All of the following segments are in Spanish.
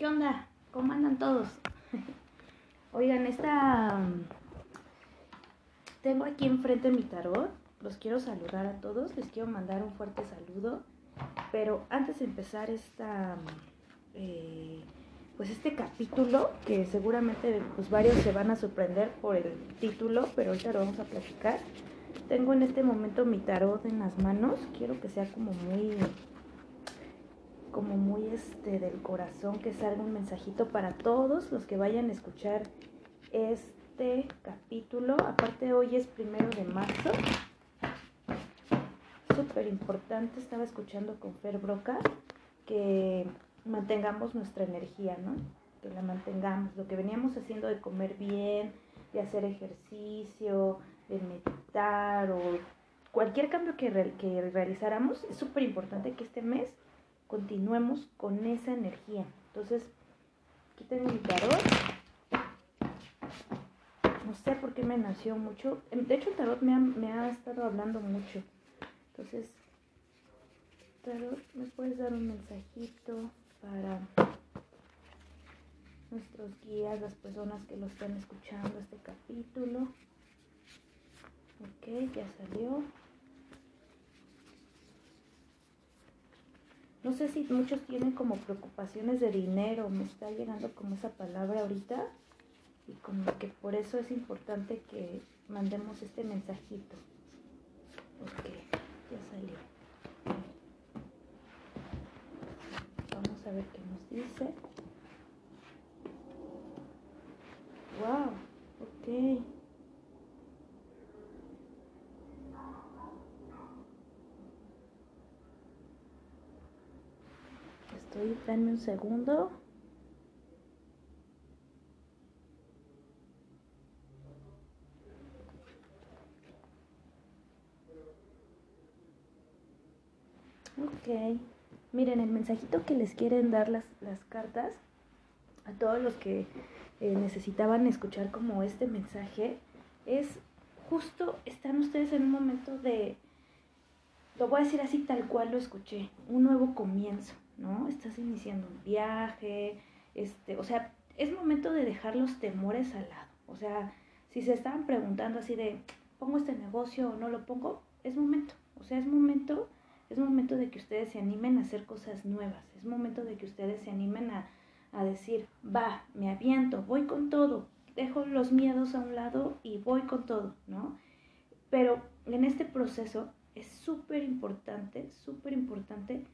¿Qué onda? ¿Cómo andan todos? Oigan, esta... Tengo aquí enfrente mi tarot. Los quiero saludar a todos. Les quiero mandar un fuerte saludo. Pero antes de empezar esta... eh, pues este capítulo, que seguramente pues varios se van a sorprender por el título, pero ahorita lo vamos a platicar. Tengo en este momento mi tarot en las manos. Quiero que sea como muy como muy este del corazón que salga un mensajito para todos los que vayan a escuchar este capítulo. Aparte hoy es primero de marzo. Súper importante, estaba escuchando con Fer Broca que mantengamos nuestra energía, ¿no? Que la mantengamos. Lo que veníamos haciendo de comer bien, de hacer ejercicio, de meditar o cualquier cambio que, re- que realizáramos, es súper importante que este mes continuemos con esa energía. Entonces, aquí tengo mi tarot. No sé por qué me nació mucho. De hecho, el tarot me ha, me ha estado hablando mucho. Entonces, tarot, ¿me puedes dar un mensajito para nuestros guías, las personas que lo están escuchando este capítulo? Ok, ya salió. No sé si muchos tienen como preocupaciones de dinero, me está llegando como esa palabra ahorita y como que por eso es importante que mandemos este mensajito. Ok, ya salió. Vamos a ver qué nos dice. Wow, ok. Estoy, denme un segundo. Ok. Miren, el mensajito que les quieren dar las, las cartas a todos los que eh, necesitaban escuchar como este mensaje es justo están ustedes en un momento de, lo voy a decir así tal cual lo escuché, un nuevo comienzo, ¿no? Estás iniciando un viaje, este, o sea, es momento de dejar los temores al lado. O sea, si se estaban preguntando así de, ¿pongo este negocio o no lo pongo? Es momento, o sea, es momento, es momento de que ustedes se animen a hacer cosas nuevas, es momento de que ustedes se animen a, a decir, va, me aviento, voy con todo, dejo los miedos a un lado y voy con todo, ¿no? Pero en este proceso es súper importante, súper importante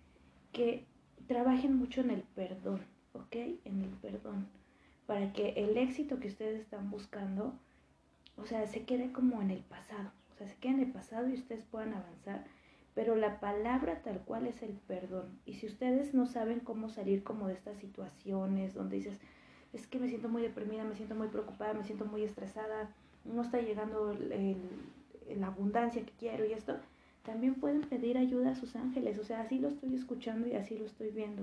que trabajen mucho en el perdón, ¿ok? En el perdón, para que el éxito que ustedes están buscando, o sea, se quede como en el pasado, o sea, se quede en el pasado y ustedes puedan avanzar, pero la palabra tal cual es el perdón. Y si ustedes no saben cómo salir como de estas situaciones donde dices, es que me siento muy deprimida, me siento muy preocupada, me siento muy estresada, no está llegando la abundancia que quiero y esto, también pueden pedir ayuda a sus ángeles. O sea, así lo estoy escuchando y así lo estoy viendo.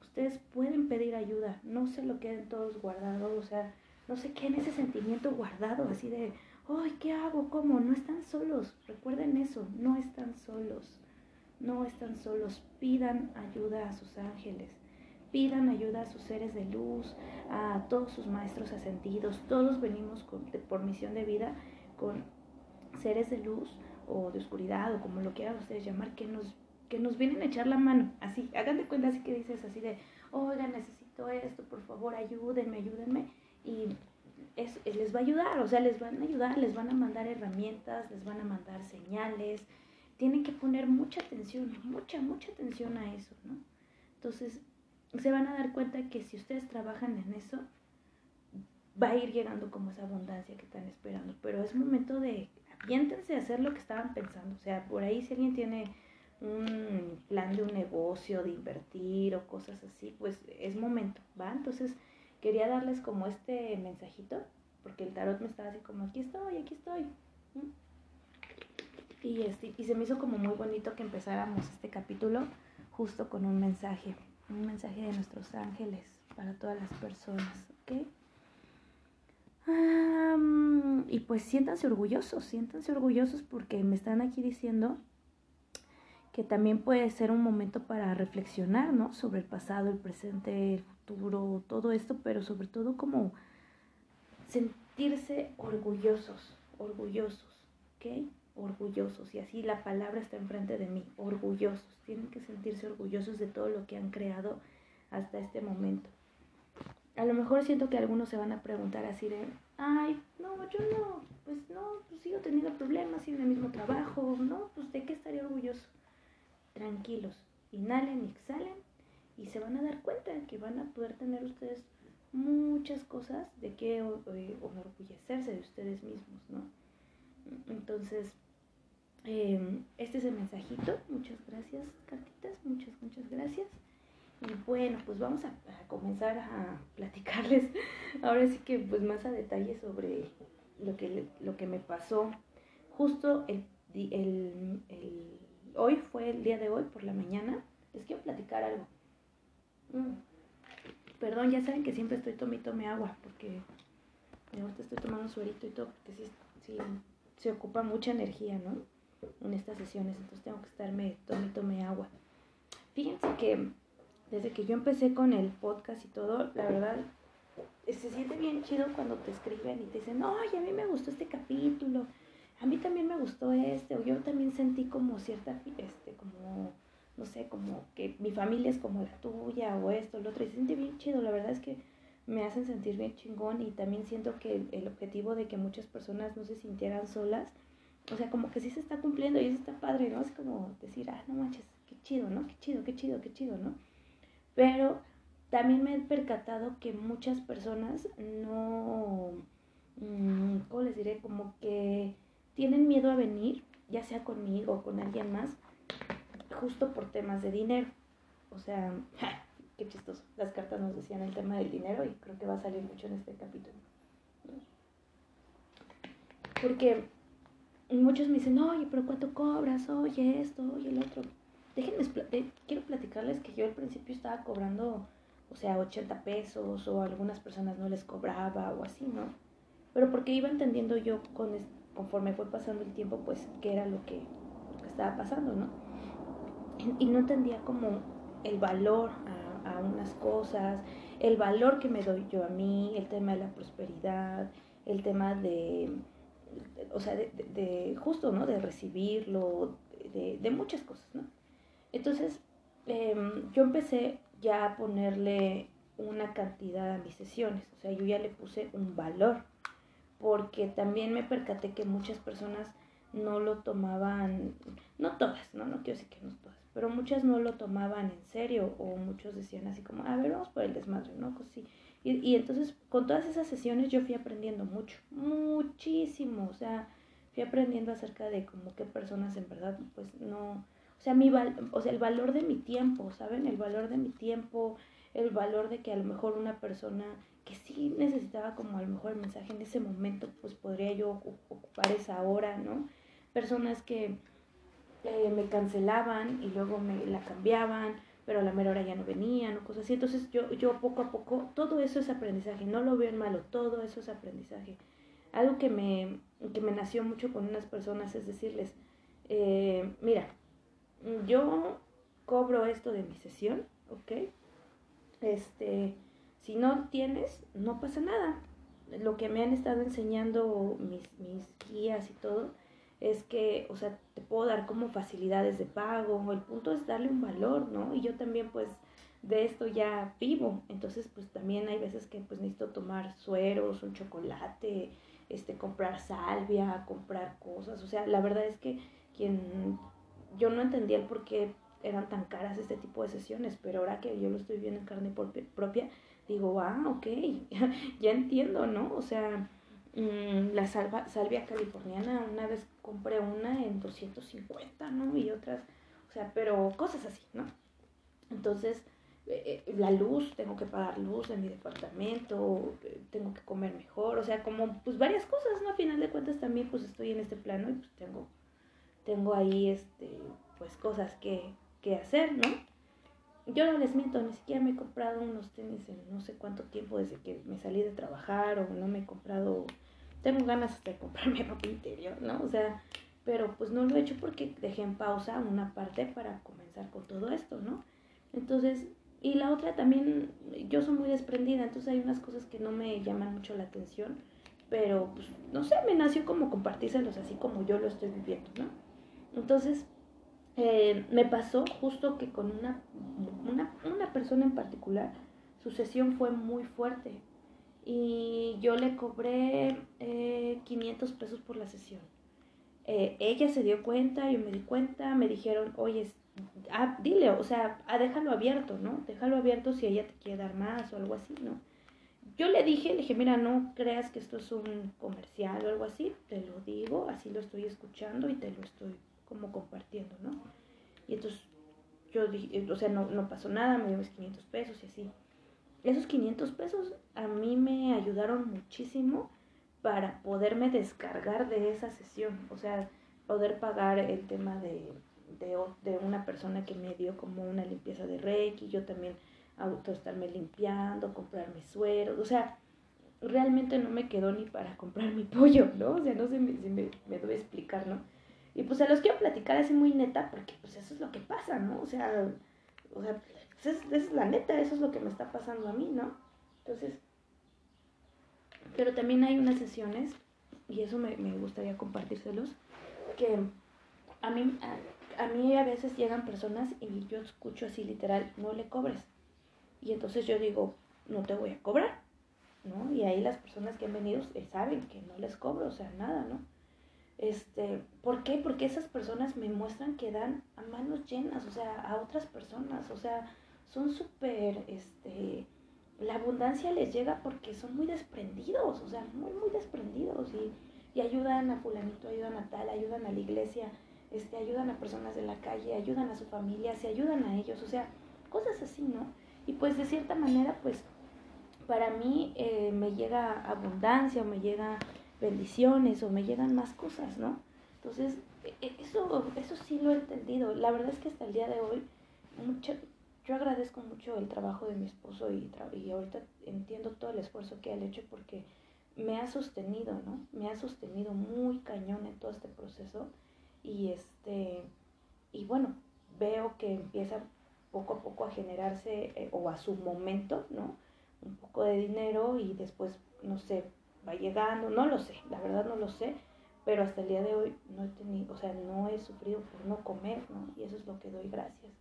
Ustedes pueden pedir ayuda, no se lo queden todos guardados, o sea, no se queden ese sentimiento guardado, así de, ¡ay, qué hago! ¿Cómo? No están solos. Recuerden eso, no están solos. No están solos. Pidan ayuda a sus ángeles pidan ayuda a sus seres de luz, a todos sus maestros ascendidos. Todos venimos con, por misión de vida con seres de luz o de oscuridad o como lo quieran ustedes llamar, que nos, que nos vienen a echar la mano. Así, hagan de cuenta así que dices así de, oiga, necesito esto, por favor, ayúdenme, ayúdenme. Y es, les va a ayudar, o sea, les van a ayudar, les van a mandar herramientas, les van a mandar señales. Tienen que poner mucha atención, mucha, mucha atención a eso, ¿no? Entonces, se van a dar cuenta que si ustedes trabajan en eso, va a ir llegando como esa abundancia que están esperando. Pero es momento de aviéntense a hacer lo que estaban pensando. O sea, por ahí si alguien tiene un plan de un negocio, de invertir o cosas así, pues es momento, ¿va? Entonces quería darles como este mensajito, porque el tarot me estaba así como, aquí estoy, aquí estoy. Y, este, y se me hizo como muy bonito que empezáramos este capítulo justo con un mensaje un mensaje de nuestros ángeles para todas las personas, ¿ok? Y pues siéntanse orgullosos, siéntanse orgullosos porque me están aquí diciendo que que también puede ser un momento para reflexionar, ¿no? Sobre el pasado, el presente, el futuro, todo esto, pero sobre todo como sentirse orgullosos, orgullosos, ¿ok? Orgullosos, y así la palabra está enfrente de mí, orgullosos, tienen que sentirse orgullosos de todo lo que han creado hasta este momento. A lo mejor siento que algunos se van a preguntar así de, ay, no, yo no, pues no, pues sigo teniendo problemas, sigo en el mismo trabajo, no, pues de qué estaría orgulloso. Tranquilos, inhalen y exhalen y se van a dar cuenta que van a poder tener ustedes muchas cosas de qué eh, enorgullecerse de ustedes mismos, ¿no? Entonces, em, este es el mensajito. Muchas gracias, cartitas. Muchas, muchas gracias. Y bueno, pues vamos a, comenzar a platicarles ahora sí que pues más a detalle sobre lo que, lo que me pasó. Justo el, el, el, hoy fue el día de hoy por la mañana. Les quiero platicar algo. Mm. Perdón, ya saben que siempre estoy tome tome agua porque me gusta, estoy tomando suerito y todo porque sí, sí, se ocupa mucha energía, ¿no? En estas sesiones, entonces tengo que estarme tome tome agua. Fíjense que desde que yo empecé con el podcast y todo, la verdad, se siente bien chido cuando te escriben y te dicen, oye, a mí me gustó este capítulo, a mí también me gustó este, o yo también sentí como cierta, este, como, no sé, como que mi familia es como la tuya, o esto, lo otro, y se siente bien chido, la verdad es que me hacen sentir bien chingón y también siento que el, objetivo de que muchas personas no se sintieran solas, o sea, como que sí se está cumpliendo y eso está padre, ¿no? Es como decir, ah, no manches, qué chido, ¿no? Qué chido, qué chido, qué chido, ¿no? Pero también me he percatado que muchas personas no, mm, ¿cómo les diré? Como que tienen miedo a venir, ya sea conmigo o con alguien más, justo por temas de dinero. O sea, qué chistoso. Las cartas nos decían el tema del dinero y creo que va a salir mucho en este capítulo. Porque muchos me dicen, oye, pero ¿cuánto cobras? Oye, esto, oye, el otro déjenme, quiero platicarles que yo al principio estaba cobrando, o sea, 80 pesos o a algunas personas no les cobraba o así, ¿no? Pero porque iba entendiendo yo con, conforme fue pasando el tiempo, pues, qué era lo que, estaba pasando, ¿no? Y, no entendía como el valor a, unas cosas, el valor que me doy yo a mí, el tema de la prosperidad, el tema de, o sea, de, justo, ¿no? De recibirlo, de, de muchas cosas, ¿no? Entonces, em, yo empecé ya a ponerle una cantidad a mis sesiones, o sea, yo ya le puse un valor, porque también me percaté que muchas personas no lo tomaban, no todas, no, no quiero decir que no todas, pero muchas no lo tomaban en serio o muchos decían así como, a ver, vamos por el desmadre, ¿no? Pues sí. Y, y entonces con todas esas sesiones yo fui aprendiendo mucho, muchísimo, o sea, fui aprendiendo acerca de como qué personas en verdad pues no, o sea, mi o sea, el valor de mi tiempo, ¿saben? El valor de mi tiempo, el valor de que a lo mejor una persona que sí necesitaba como a lo mejor el mensaje en ese momento, pues podría yo ocupar esa hora, ¿no? Personas que eh, me cancelaban y luego me la cambiaban, pero a la mera hora ya no venían o cosas así. Entonces yo, yo poco a poco, todo eso es aprendizaje, no lo veo en malo, todo eso es aprendizaje. Algo que me, que me nació mucho con unas personas es decirles, eh, mira, yo cobro esto de mi sesión, ¿ok? Este, si no tienes, no pasa nada. Lo que me han estado enseñando mis, mis guías y todo es que, o sea, te puedo dar como facilidades de pago, el punto es darle un valor, ¿no? Y yo también pues de esto ya vivo, entonces pues también hay veces que pues necesito tomar sueros, un chocolate, este, comprar salvia, comprar cosas, o sea, la verdad es que quien yo no entendía el por qué eran tan caras este tipo de sesiones, pero ahora que yo lo estoy viendo en carne propia, digo, ah, ok, ya entiendo, ¿no? O sea, mm, la salva, salvia californiana, una vez compré una en 250, ¿no? Y otras, o sea, pero cosas así, ¿no? Entonces, eh, eh, la luz, tengo que pagar luz en mi departamento, tengo que comer mejor, o sea, como pues varias cosas, ¿no? A final de cuentas también pues estoy en este plano y pues tengo tengo ahí este, pues cosas que, que hacer, ¿no? Yo no les miento, ni siquiera me he comprado unos tenis en no sé cuánto tiempo desde que me salí de trabajar o no me he comprado, tengo ganas de comprarme ropa interior, ¿no? O sea, pero pues no lo he hecho porque dejé en pausa una parte para comenzar con todo esto, ¿no? Entonces, y la otra también, yo soy muy desprendida, entonces hay unas cosas que no me llaman mucho la atención, pero pues no sé, me nació como compartírselos así como yo lo estoy viviendo, ¿no? Entonces, eh, me pasó justo que con una, una, una persona en particular, su sesión fue muy fuerte y yo le cobré eh, 500 pesos por la sesión. Eh, ella se dio cuenta, yo me di cuenta, me dijeron, oye, ah, dile, o sea, ah, déjalo abierto, ¿no? Déjalo abierto si ella te quiere dar más o algo así, ¿no? Yo le dije, le dije, mira, no creas que esto es un comercial o algo así, te lo digo, así lo estoy escuchando y te lo estoy como compartiendo, ¿no? Y entonces yo dije, o sea, no, no pasó nada, me dio mis 500 pesos y así. Esos 500 pesos a mí me ayudaron muchísimo para poderme descargar de esa sesión, o sea, poder pagar el tema de, de, de una persona que me dio como una limpieza de Reiki, yo también auto estarme limpiando, comprar mis sueros, o sea, realmente no me quedó ni para comprar mi pollo, ¿no? O sea, no sé si me, me debe explicar, ¿no? Y pues se los quiero platicar así muy neta, porque pues eso es lo que pasa, ¿no? O sea, o sea, esa es, es la neta, eso es lo que me está pasando a mí, ¿no? Entonces, pero también hay unas sesiones, y eso me, me gustaría compartírselos, que a mí, a, a, mí a veces llegan personas y yo escucho así literal, no le cobres. Y entonces yo digo, no te voy a cobrar, ¿no? Y ahí las personas que han venido eh, saben que no les cobro, o sea, nada, ¿no? Este, ¿Por qué? Porque esas personas me muestran que dan a manos llenas, o sea, a otras personas, o sea, son súper, este, la abundancia les llega porque son muy desprendidos, o sea, muy, muy desprendidos y, y ayudan a fulanito, ayudan a tal, ayudan a la iglesia, este, ayudan a personas de la calle, ayudan a su familia, se ayudan a ellos, o sea, cosas así, ¿no? Y pues de cierta manera, pues para mí eh, me llega abundancia me llega bendiciones o me llegan más cosas, ¿no? Entonces, e, e, eso, eso sí lo he entendido. La verdad es que hasta el día de hoy, mucho, yo agradezco mucho el trabajo de mi esposo y, ahorita entiendo todo el esfuerzo que ha hecho porque me ha sostenido, ¿no? Me ha sostenido muy cañón en todo este proceso y este, y bueno, veo que empieza poco a poco a generarse eh, o a su momento, ¿no? Un poco de dinero y después, no sé, va llegando, no lo sé, la verdad no lo sé, pero hasta el día de hoy no he tenido, o sea, no he sufrido por no comer, ¿no? Y eso es lo que doy gracias.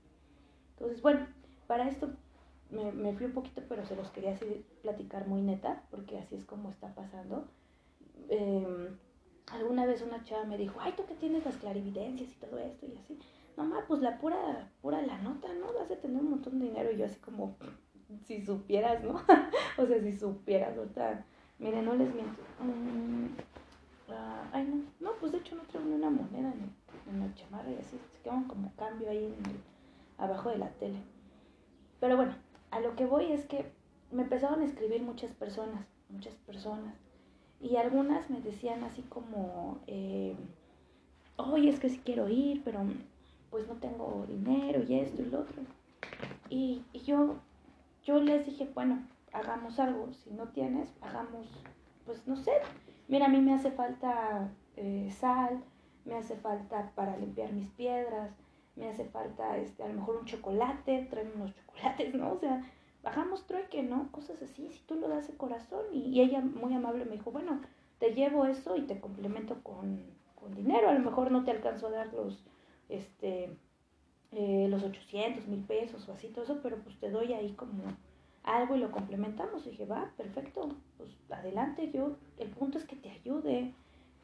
Entonces, bueno, para esto me, me fui un poquito, pero se los quería así platicar muy neta, porque así es como está pasando. Eh, alguna vez una chava me dijo, ay, tú que tienes las clarividencias y todo esto y así. Mamá, pues la pura, pura la nota, ¿no? Vas a tener un montón de dinero. Y yo así como, si supieras, ¿no? o sea, si supieras, sea Mire, no les miento. Mm, uh, ay, no. No, pues de hecho no traigo ni una moneda en, en la chamarra y así. Se quedan como cambio ahí abajo de la tele. Pero bueno, a lo que voy es que me empezaron a escribir muchas personas, muchas personas. Y algunas me decían así como, eh, es que sí quiero ir, pero pues no tengo dinero y esto y lo otro. Y, y yo, yo les dije, bueno, hagamos algo, si no tienes, hagamos, pues no sé, mira, a mí me hace falta eh, sal, me hace falta para limpiar mis piedras, me hace falta este, a lo mejor un chocolate, traen unos chocolates, ¿no? O sea, bajamos trueque, ¿no? Cosas así, si tú lo das de corazón. Y, ella muy amable me dijo, bueno, te llevo eso y te complemento con, con dinero, a lo mejor no te alcanzo a dar los, este, eh, los 800, mil pesos o así, todo eso, pero pues te doy ahí como algo y lo complementamos. Dije, va, perfecto, pues adelante, yo, el punto es que te ayude, el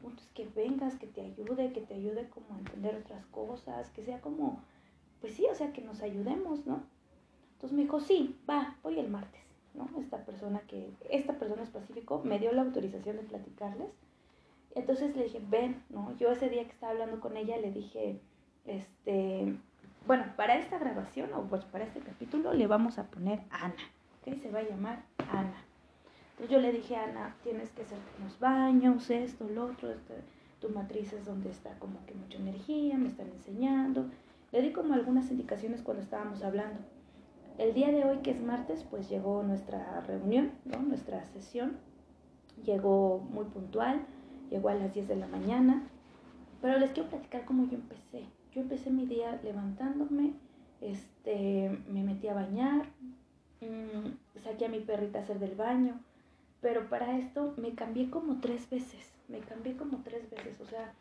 punto es que vengas, que te ayude, que te ayude como a entender otras cosas, que sea como, pues sí, o sea, que nos ayudemos, ¿no? Entonces me dijo, sí, va, voy el martes, ¿no? Esta persona que, esta persona específico me dio la autorización de platicarles. Entonces le dije, ven, ¿no? Yo ese día que estaba hablando con ella le dije, este, bueno, para esta grabación o pues para este capítulo le vamos a poner Ana se va a llamar Ana. Entonces yo le dije a Ana, tienes que hacer unos baños, esto, lo otro, este, tu matriz es donde está como que mucha energía, me están enseñando. Le di como algunas indicaciones cuando estábamos hablando. El día de hoy, que es martes, pues llegó nuestra reunión, ¿no? nuestra sesión. Llegó muy puntual, llegó a las 10 de la mañana pero les quiero platicar cómo yo empecé. Yo empecé mi día levantándome, este, me metí a bañar, mmm, saqué a mi perrita a hacer del baño, pero para esto me cambié como tres veces, me cambié como tres veces, o sea,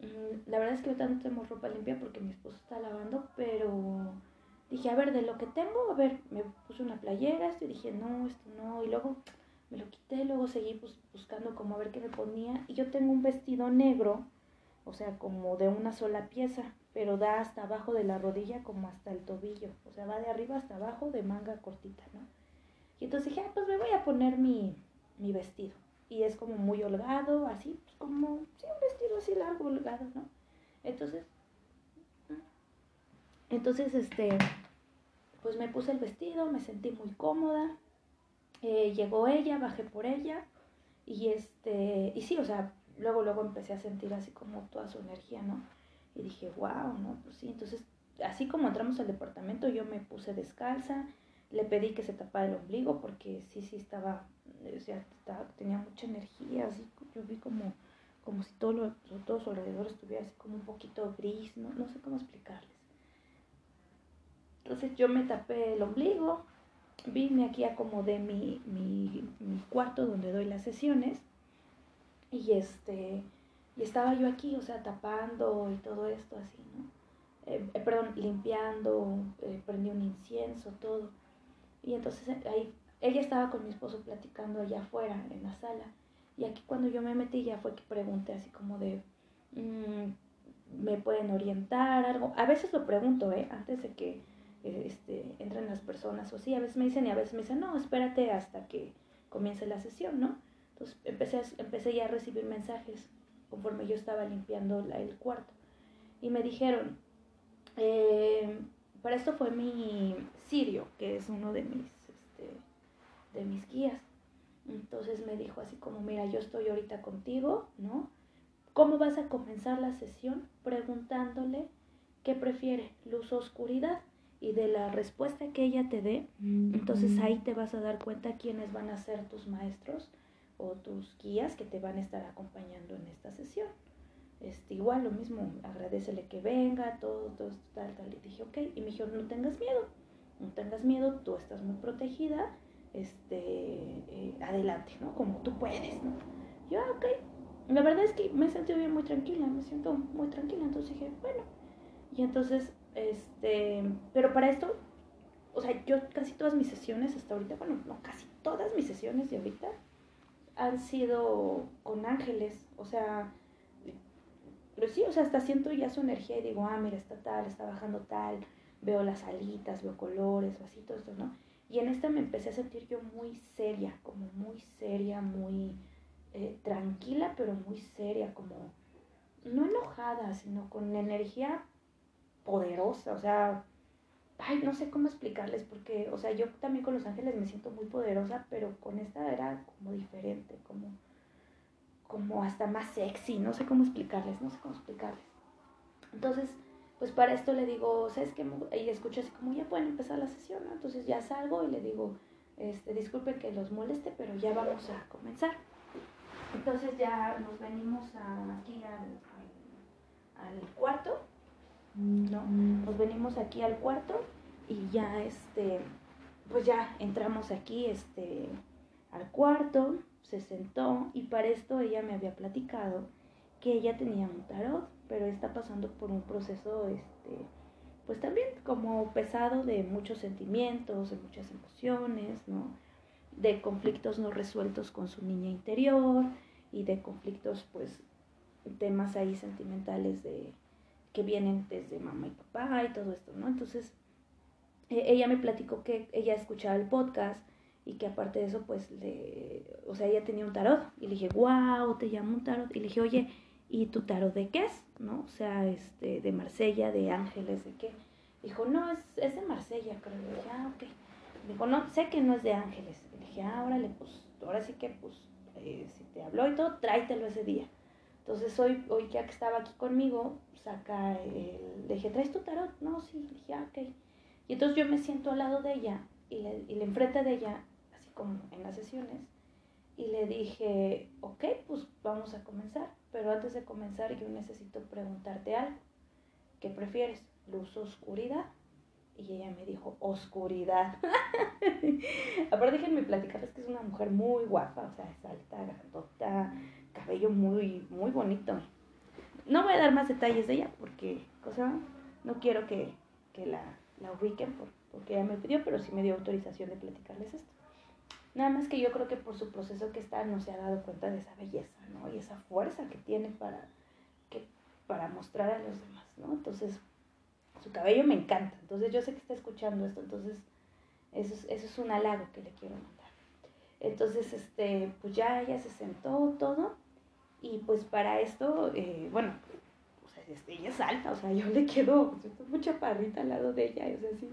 mmm, la verdad es que ahorita no tenemos ropa limpia porque mi esposo está lavando, pero dije, a ver, de lo que tengo, a ver, me puse una playera, esto y dije, no, esto no, y luego me lo quité, luego seguí pues, buscando como a ver qué me ponía, y yo tengo un vestido negro, o sea, como de una sola pieza, pero da hasta abajo de la rodilla como hasta el tobillo, o sea, va de arriba hasta abajo de manga cortita, ¿no? Y entonces dije, ah, pues me voy a poner mi, mi vestido, y es como muy holgado, así, pues como, sí, un vestido así largo, holgado, ¿no? Entonces, entonces, este, pues me puse el vestido, me sentí muy cómoda, eh, llegó ella, bajé por ella, y este, y sí, o sea, luego, luego empecé a sentir así como toda su energía, ¿no? Y dije, wow, ¿no? Pues sí, entonces, así como entramos al departamento, yo me puse descalza, le pedí que se tapara el ombligo porque sí, sí estaba, o sea, tenía mucha energía, así, yo vi como, como si todo, lo, todo su alrededor estuviera así como un poquito gris, ¿no? No sé cómo explicarles. Entonces yo me tapé el ombligo, vine aquí, acomodé mi, mi, mi cuarto donde doy las sesiones y este, y estaba yo aquí, o sea, tapando y todo esto así, ¿no? Eh, eh, perdón, limpiando, eh, prendí un incienso, todo. Y entonces ahí, ella estaba con mi esposo platicando allá afuera, en la sala. Y aquí cuando yo me metí ya fue que pregunté así como de, mm, ¿me pueden orientar algo? A veces lo pregunto, ¿eh? Antes de que este, entren las personas o sí, a veces me dicen y a veces me dicen, no, espérate hasta que comience la sesión, ¿no? Entonces empecé, empecé ya a recibir mensajes conforme yo estaba limpiando la, el cuarto. Y me dijeron, eh, para esto fue mi Sirio, que es uno de mis, este, de mis guías. Entonces me dijo así como, mira, yo estoy ahorita contigo, ¿no? ¿Cómo vas a comenzar la sesión? Preguntándole qué prefiere, luz o oscuridad. Y de la respuesta que ella te dé, entonces ahí te vas a dar cuenta quiénes van a ser tus maestros o tus guías que te van a estar acompañando en esta sesión. Este, igual lo mismo, agradecele que venga, todo, todo, tal, tal. Y dije, ok, y me dijo, no tengas miedo, no tengas miedo, tú estás muy protegida, este, eh, adelante, ¿no? Como tú puedes, ¿no? Yo, ah, ok. La verdad es que me sentido bien muy tranquila, me siento muy tranquila, entonces dije, bueno. Y entonces, este, pero para esto, o sea, yo casi todas mis sesiones hasta ahorita, bueno, no casi todas mis sesiones de ahorita, han sido con ángeles, o sea, pero sí, o sea, hasta siento ya su energía y digo, ah, mira, está tal, está bajando tal, veo las alitas, veo colores, o así, todo esto, ¿no? Y en esta me empecé a sentir yo muy seria, como muy seria, muy eh, tranquila, pero muy seria, como no enojada, sino con energía poderosa, o sea, ay, no sé cómo explicarles, porque, o sea, yo también con Los Ángeles me siento muy poderosa, pero con esta era como diferente, como, como hasta más sexy, no sé cómo explicarles, no sé cómo explicarles. Entonces, pues para esto le digo, ¿sabes qué? Y escucho así como, ya pueden empezar la sesión, ¿no? Entonces ya salgo y le digo, este, disculpen que los moleste, pero ya vamos a comenzar. Entonces ya nos venimos aquí al, al cuarto ¿no? Nos venimos aquí al cuarto y ya este, pues ya entramos aquí este, al cuarto, se sentó y para esto ella me había platicado que ella tenía un tarot, pero está pasando por un proceso, este, pues también como pesado de muchos sentimientos, de muchas emociones, ¿no? De conflictos no resueltos con su niña interior y de conflictos, pues, temas ahí sentimentales de, que vienen desde mamá y papá y todo esto, ¿no? Entonces, e, ella me platicó que ella escuchaba el podcast y que aparte de eso, pues, le, o sea, ella tenía un tarot. Y le dije, wow, te llamo un tarot. Y le dije, oye, ¿y tu tarot de qué es? ¿No? O sea, este, de Marsella, de Ángeles, ¿de qué? Dijo, no, es, es de Marsella, creo. Le dije, ah, ok. Dijo, no, sé que no es de Ángeles. Le dije, ah, órale, pues, ahora sí que, pues, eh, si te habló y todo, tráetelo ese día. Entonces hoy, hoy ya que estaba aquí conmigo, saca el... Le dije, ¿traes tu tarot? No, sí. Le dije, ah, ok. Y entonces yo me siento al lado de ella y le, y le enfrente de ella, así como en las sesiones, y le dije, ok, pues vamos a comenzar. pero antes de comenzar yo necesito preguntarte algo. ¿Qué prefieres? ¿Luz o oscuridad? Y ella me dijo, oscuridad. Aparte déjenme platicarles que es una mujer muy guapa, o sea, es alta, grandota, cabello muy, muy bonito. No voy a dar más detalles de ella porque, cosa, no quiero que, la, la ubiquen por, porque ella me pidió, pero sí me dio autorización de platicarles esto. Nada más que yo creo que por su proceso que está no se ha dado cuenta de esa belleza, ¿no? Y esa fuerza que tiene para, que, para mostrar a los demás, ¿no? Entonces, su cabello me encanta. Entonces, yo sé que está escuchando esto, entonces, eso es, eso es un halago que le quiero mandar. Entonces, este, pues ya ella se sentó todo y pues para esto, eh, bueno, o sea, ella es alta, o sea, yo le quedo, estoy muy chaparrita al lado de ella, o sea, sí,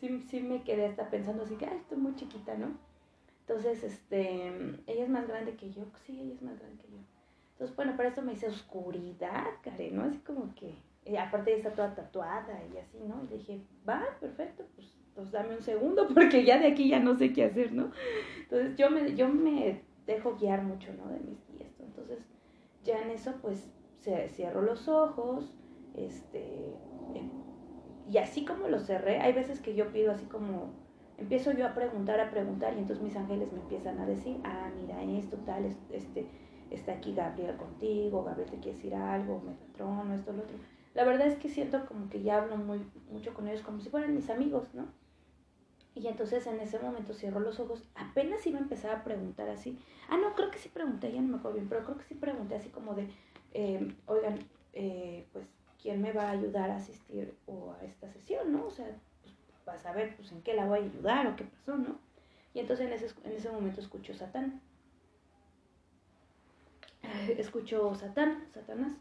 sí, sí me quedé hasta pensando así que, ay, estoy muy chiquita, ¿no? Entonces, este, ella es más grande que yo, sí, ella es más grande que yo. Entonces, bueno, para eso me dice oscuridad, Karen, ¿no? Así como que, eh, aparte ella está toda tatuada y así, ¿no? Y le dije, va, perfecto, pues, pues dame un segundo porque ya de aquí ya no sé qué hacer, ¿no? Entonces, yo me, yo me dejo guiar mucho, ¿no? De mis guías, Entonces, ya en eso, pues, cierro los ojos, este, em, y así como lo cerré, hay veces que yo pido así como empiezo yo a preguntar, a preguntar, y entonces mis ángeles me empiezan a decir, ah, mira esto, tal, este, está aquí Gabriel contigo, Gabriel te quiere decir algo, Metatron, esto, lo otro. La verdad es que siento como que ya hablo muy, mucho con ellos como si fueran mis amigos, ¿no? Y entonces en ese momento cierro los ojos, apenas iba a empezar a preguntar así. Ah, no, creo que sí pregunté, ya no me acuerdo bien, pero creo que sí pregunté así como de, eh, oigan, eh, pues, ¿quién me va a ayudar a asistir o a esta sesión, no? O sea, para saber pues en qué la voy a ayudar o qué pasó, ¿no? Y entonces en ese, en ese momento escucho Satán. Escucho Satán, Satanás.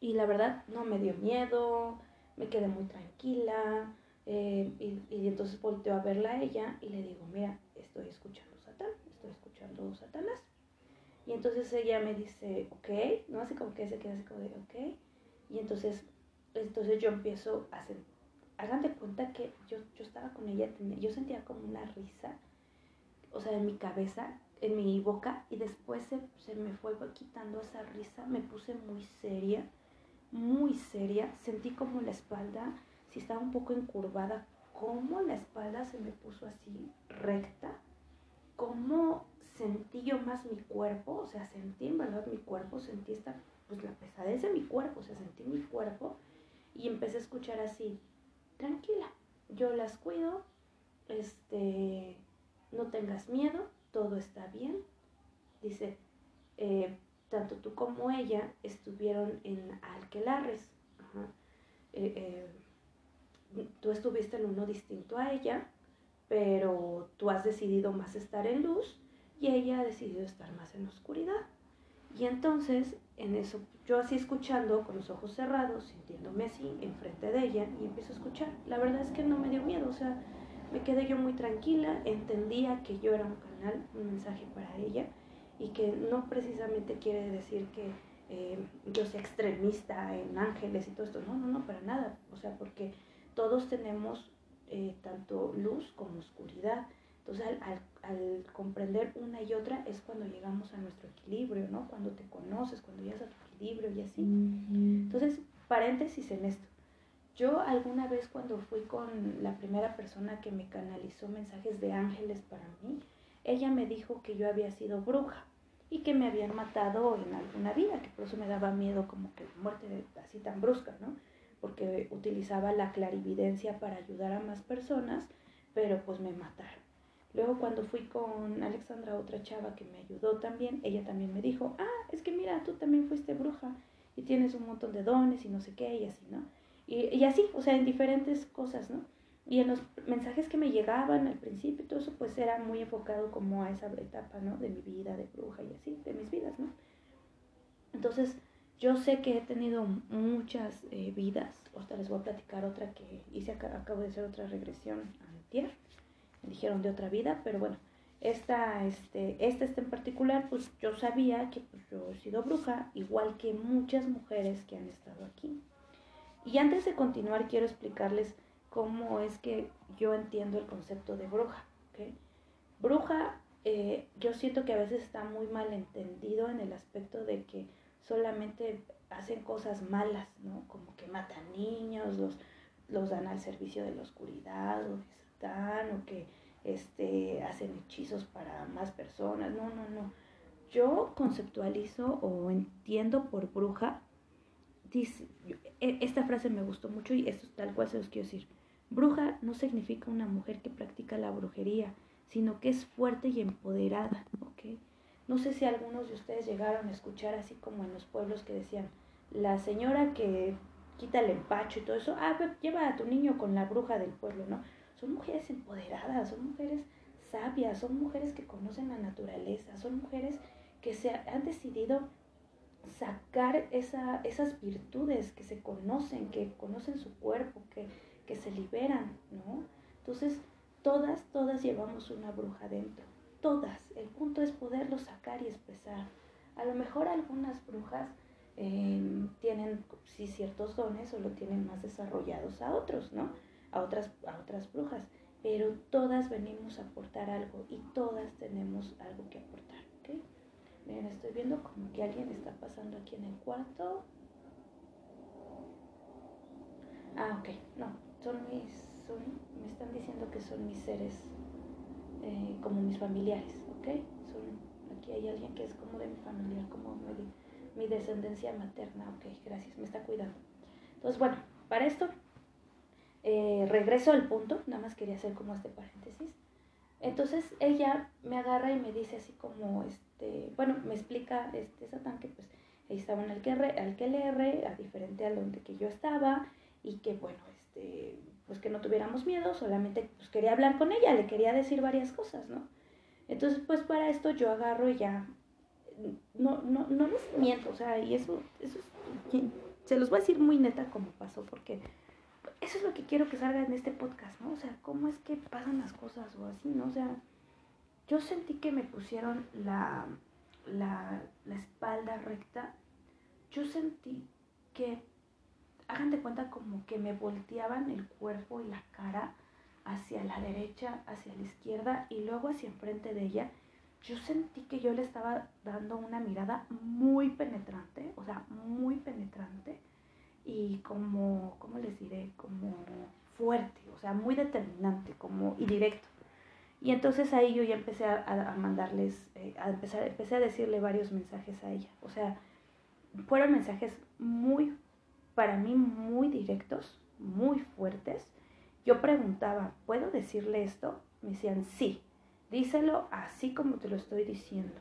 Y la verdad no me dio miedo, me quedé muy tranquila. Eh, y, y, entonces volteo a verla a ella y le digo, mira, estoy escuchando Satán, estoy escuchando Satanás. Y entonces ella me dice, ok, ¿no? Así como que se queda así como de, ok. Y entonces, entonces yo empiezo a sentir hagan de cuenta que yo, yo estaba con ella, yo sentía como una risa, o sea, en mi cabeza, en mi boca, y después se, se me fue quitando esa risa, me puse muy seria, muy seria, sentí como la espalda, si estaba un poco encurvada, como la espalda se me puso así recta, como sentí yo más mi cuerpo, o sea, sentí en verdad mi cuerpo, sentí esta, pues la pesadez de mi cuerpo, o sea, sentí mi cuerpo y empecé a escuchar así, tranquila, yo las cuido, este, no tengas miedo, todo está bien. Dice, eh, tanto tú como ella estuvieron en Alquelarres. Eh, eh, tú estuviste en uno distinto a ella, pero tú has decidido más estar en luz y ella ha decidido estar más en oscuridad. Y entonces, en eso, yo así escuchando, con los ojos cerrados, sintiéndome así, enfrente de ella, y empiezo a escuchar. La verdad es que no me dio miedo, o sea, me quedé yo muy tranquila, entendía que yo era un canal, un mensaje para ella, y que no precisamente quiere decir que eh, yo sea extremista en ángeles y todo esto, no, no, no, para nada, o sea, porque todos tenemos eh, tanto luz como oscuridad, entonces, al, al, comprender una y otra es cuando llegamos a nuestro equilibrio, ¿no? Cuando te conoces, cuando llegas a tu equilibrio y así. Entonces, paréntesis en esto. Yo alguna vez cuando fui con la primera persona que me canalizó mensajes de ángeles para mí, ella me dijo que yo había sido bruja y que me habían matado en alguna vida, que por eso me daba miedo como que muerte así tan brusca, ¿no? Porque utilizaba la clarividencia para ayudar a más personas, pero pues me mataron. Luego cuando fui con Alexandra, otra chava que me ayudó también, ella también me dijo, ah, es que mira, tú también fuiste bruja y tienes un montón de dones y no sé qué y así, ¿no? Y, y así, o sea, en diferentes cosas, ¿no? Y en los mensajes que me llegaban al principio, todo eso pues era muy enfocado como a esa etapa, ¿no? De mi vida de bruja y así, de mis vidas, ¿no? Entonces, yo sé que he tenido muchas eh, vidas, ahorita les voy a platicar otra que hice, acabo de hacer otra regresión antier, me dijeron de otra vida, pero bueno, esta, este, esta, esta en particular, pues yo sabía que pues, yo he sido bruja, igual que muchas mujeres que han estado aquí. Y antes de continuar, quiero explicarles cómo es que yo entiendo el concepto de bruja. Bruja, eh, yo siento que a veces está muy mal entendido en el aspecto de que solamente hacen cosas malas, ¿no? Como que matan niños, los, los dan al servicio de la oscuridad o de Satán, o que este, hacen hechizos para más personas. No, no, no. Yo conceptualizo o entiendo por bruja, dice, e, esta frase me gustó mucho y esto tal cual se los quiero decir. Bruja no significa una mujer que practica la brujería, sino que es fuerte y empoderada, ¿ok? No sé si algunos de ustedes llegaron a escuchar así como en los pueblos que decían, la señora que quita el empacho y todo eso, ah, lleva a tu niño con la bruja del pueblo, ¿no? Son mujeres empoderadas, son mujeres sabias, son mujeres que conocen la naturaleza, son mujeres que se han decidido sacar esa, esas virtudes, que se conocen, que conocen su cuerpo, que, que se liberan, ¿no? Entonces, todas, todas llevamos una bruja dentro, todas. El punto es poderlo sacar y expresar. A lo mejor algunas brujas em, tienen sí ciertos dones o lo tienen más desarrollados a otros, ¿no? A otras, a otras brujas, pero todas venimos a aportar algo y todas tenemos algo que aportar, ¿ok? Miren, estoy viendo como que alguien está pasando aquí en el cuarto. Ah, ok, no, son mis, son, me están diciendo que son mis seres, eh, como mis familiares, ¿ok? Son, aquí hay alguien que es como de mi familia, como mi, mi descendencia materna, ok, gracias, me está cuidando. Entonces, bueno, para esto, eh, regreso al punto, nada más quería hacer como este paréntesis. Entonces ella me agarra y me dice así como, este, bueno, me explica este Satán que pues ahí estaba en el que, al que le a diferente a donde que yo estaba, y que bueno, este, pues que no tuviéramos miedo, solamente pues quería hablar con ella, le quería decir varias cosas, ¿no? Entonces pues para esto yo agarro y ya, no, no, no les miento, o sea, y eso, eso es, se los voy a decir muy neta como pasó, porque eso es lo que quiero que salga en este podcast, ¿no? O sea, cómo es que pasan las cosas o así, ¿no? O sea, yo sentí que me pusieron la, la, la espalda recta, yo sentí que hagan cuenta como que me volteaban el cuerpo y la cara hacia la derecha, hacia la izquierda y luego hacia enfrente de ella. Yo sentí que yo le estaba dando una mirada muy penetrante, o sea, muy penetrante y como, ¿cómo les diré? Como fuerte, o sea, muy determinante como, y directo. Y entonces ahí yo ya empecé a, mandarles, eh, empecé a decirle varios mensajes a ella. O sea, fueron mensajes muy para mí muy directos, muy fuertes. Yo preguntaba, ¿puedo decirle esto? Me decían, sí, díselo así como te lo estoy diciendo,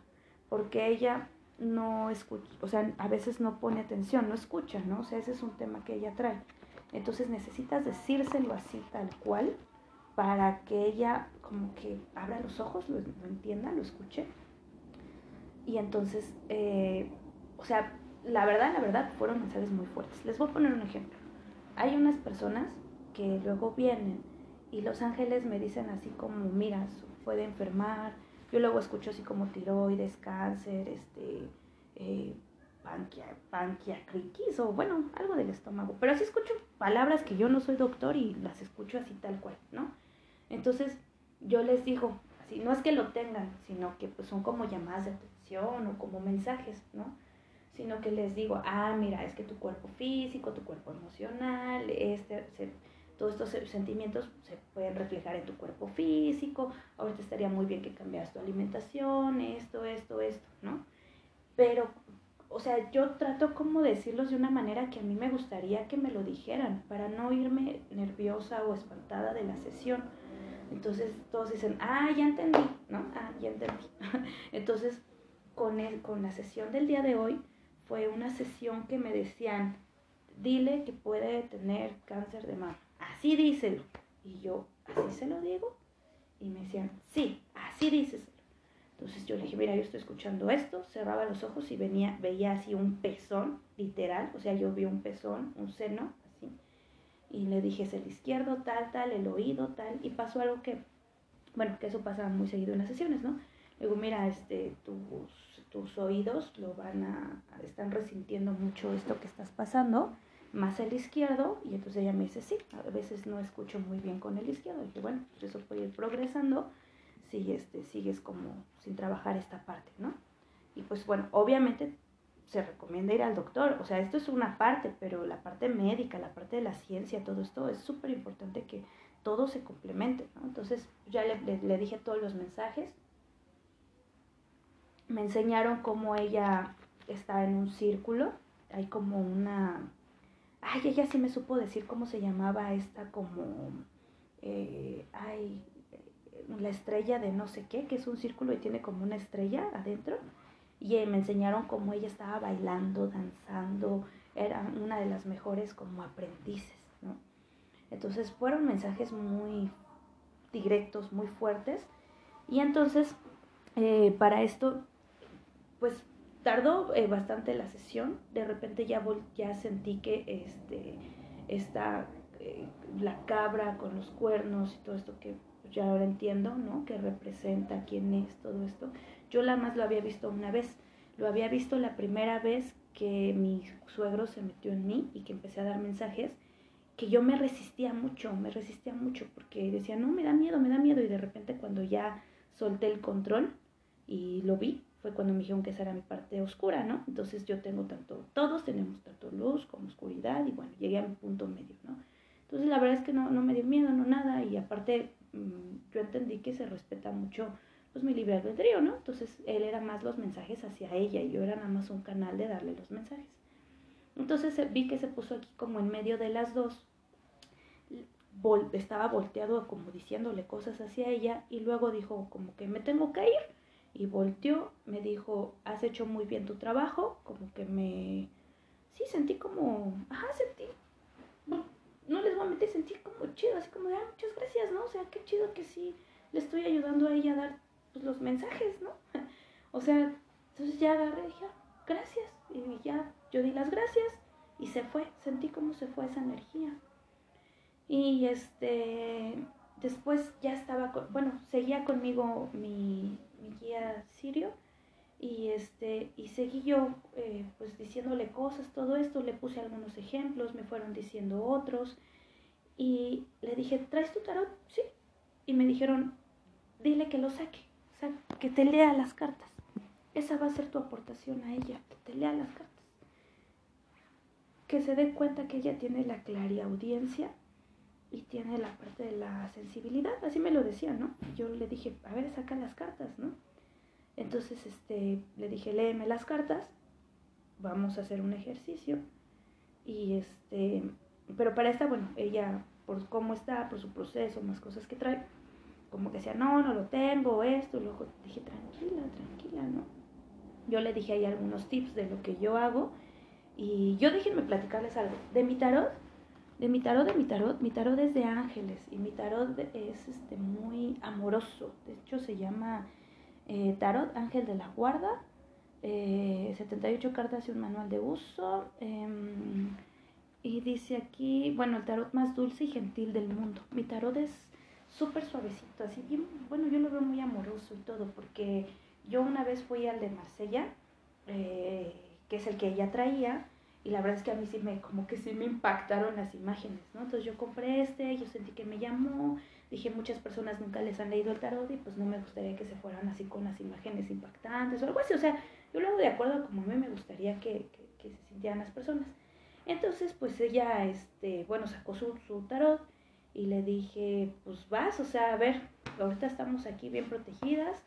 porque ella no escucha, o sea, a veces no pone atención, no escucha, ¿no? O sea, ese es un tema que ella trae. Entonces necesitas decírselo así tal cual para que ella como que abra los ojos, lo, entienda, lo escuche. Y entonces, eh, o sea, la verdad, la verdad, fueron mensajes muy fuertes. Les voy a poner un ejemplo. Hay unas personas que luego vienen y los ángeles me dicen así como, mira, puede enfermar. Yo luego escucho así como tiroides, cáncer, este, eh, panquia, panquiacritis o bueno, algo del estómago. Pero así escucho palabras que yo no soy doctor y las escucho así tal cual, ¿no? Entonces yo les digo, así, no es que lo tengan, sino que pues son como llamadas de atención o como mensajes, ¿no? Sino que les digo, ah, mira, es que tu cuerpo físico, tu cuerpo emocional, este, todos estos sentimientos se pueden reflejar en tu cuerpo físico, ahorita estaría muy bien que cambiaras tu alimentación, esto, esto, esto, ¿no? Pero, o sea, yo trato como decirlos de una manera que a mí me gustaría que me lo dijeran, para no irme nerviosa o espantada de la sesión. Entonces todos dicen, ah, ya entendí, ¿no? Ah, ya entendí. Entonces, con, el, con la sesión del día de hoy, fue una sesión que me decían, dile que puede tener cáncer de mama. Así díselo. Y yo, ¿así se lo digo? Y me decían, sí, así díselo. Entonces yo le dije, mira, yo estoy escuchando esto, cerraba los ojos y venía, veía así un pezón, literal, o sea, yo vi un pezón, un seno, así. Y le dije, es el izquierdo, tal, tal, el oído, tal. Y pasó algo que, bueno, que eso pasa muy seguido en las sesiones, ¿no? Le digo, mira, este, tus tus oídos lo van a, están resintiendo mucho esto que estás pasando, más el izquierdo, y entonces ella me dice, sí, a veces no escucho muy bien con el izquierdo, y dije, bueno, pues eso puede ir progresando si este, sigues como sin trabajar esta parte, ¿no? Y pues bueno, obviamente se recomienda ir al doctor. O sea, esto es una parte, pero la parte médica, la parte de la ciencia, todo esto es súper importante que todo se complemente. Entonces ya le, dije todos los mensajes. Me enseñaron cómo ella está en un círculo. Hay como una... Ay, ella sí me supo decir cómo se llamaba esta como... Eh, ay, la estrella de no sé qué, que es un círculo y tiene como una estrella adentro y me enseñaron cómo ella estaba bailando, danzando, era una de las mejores como aprendices, ¿no? Entonces fueron mensajes muy directos, muy fuertes, y entonces eh, para esto, pues tardó eh, bastante la sesión, de repente ya, ya sentí que este, esta, eh, la cabra con los cuernos y todo esto que ya ahora entiendo, ¿no? Que representa quién es todo esto, yo la más lo había visto una vez. Lo había visto la primera vez que mi suegro se metió en mí y que empecé a dar mensajes que yo me resistía mucho, me resistía mucho porque decía, no, me da miedo, me da miedo. Y de repente cuando ya solté el control y lo vi, fue cuando me dijeron que esa era mi parte oscura, ¿no? Entonces yo tengo tanto, todos tenemos tanto luz como oscuridad y bueno, llegué a mi punto medio, ¿no? Entonces la verdad es que no, no me dio miedo, no nada y aparte mm, yo entendí que se respeta mucho pues mi libre albedrío, ¿no? Entonces él era más los mensajes hacia ella y yo era nada más un canal de darle los mensajes. Entonces eh, vi que se puso aquí como en medio de las dos, estaba volteado como diciéndole cosas hacia ella y luego dijo como que me tengo que ir y volteó, me dijo, has hecho muy bien tu trabajo, como que me, sí, sentí como, ajá, sentí, no, les voy a meter, sentí como chido, así como de, ah, muchas gracias, ¿no? O sea, qué chido que sí le estoy ayudando a ella a dar pues, los mensajes, ¿no? o sea, entonces ya agarré y dije, ah, gracias. Y ya yo di las gracias y se fue, sentí cómo se fue esa energía. Y este, después ya estaba, bueno, seguía conmigo mi, guía sirio y este, y seguí yo eh, pues diciéndole cosas, todo esto, le puse algunos ejemplos, me fueron diciendo otros y le dije, ¿traes tu tarot? Sí. Y me dijeron, dile que lo saque que te lea las cartas. Esa va a ser tu aportación a ella, que te lea las cartas. Que se dé cuenta que ella tiene la clariaudiencia y tiene la parte de la sensibilidad. Así me lo decía, ¿no? Yo le dije, a ver, saca las cartas, ¿no? Entonces, este, le dije, léeme las cartas, vamos a hacer un ejercicio. Y este, pero para esta, bueno, ella, por cómo está, por su proceso, más cosas que trae, como que decía, no, no lo tengo, esto, luego dije, tranquila, tranquila, ¿no? Yo le dije ahí algunos tips de lo que yo hago y yo déjenme platicarles algo. De mi tarot, de mi tarot, de mi tarot, mi tarot es de ángeles y mi tarot es este, muy amoroso. De hecho, se llama eh, Tarot Ángel de la Guarda, 78 eh, cartas y un manual de uso. Em, y dice aquí, bueno, el tarot más dulce y gentil del mundo. Mi tarot es súper suavecito, así bien, bueno, yo lo veo muy amoroso y todo, porque yo una vez fui al de Marsella, eh, que es el que ella traía, y la verdad es que a mí sí me, como que sí me impactaron las imágenes, ¿no? Entonces yo compré este, yo sentí que me llamó, dije muchas personas nunca les han leído el tarot y pues no me gustaría que se fueran así con las imágenes impactantes o algo así, o sea, yo lo hago de acuerdo como a mí me gustaría que, que, se sintieran las personas. Entonces, pues ella, este, bueno, sacó su, su tarot, y le dije, pues vas, o sea, a ver, ahorita estamos aquí bien protegidas,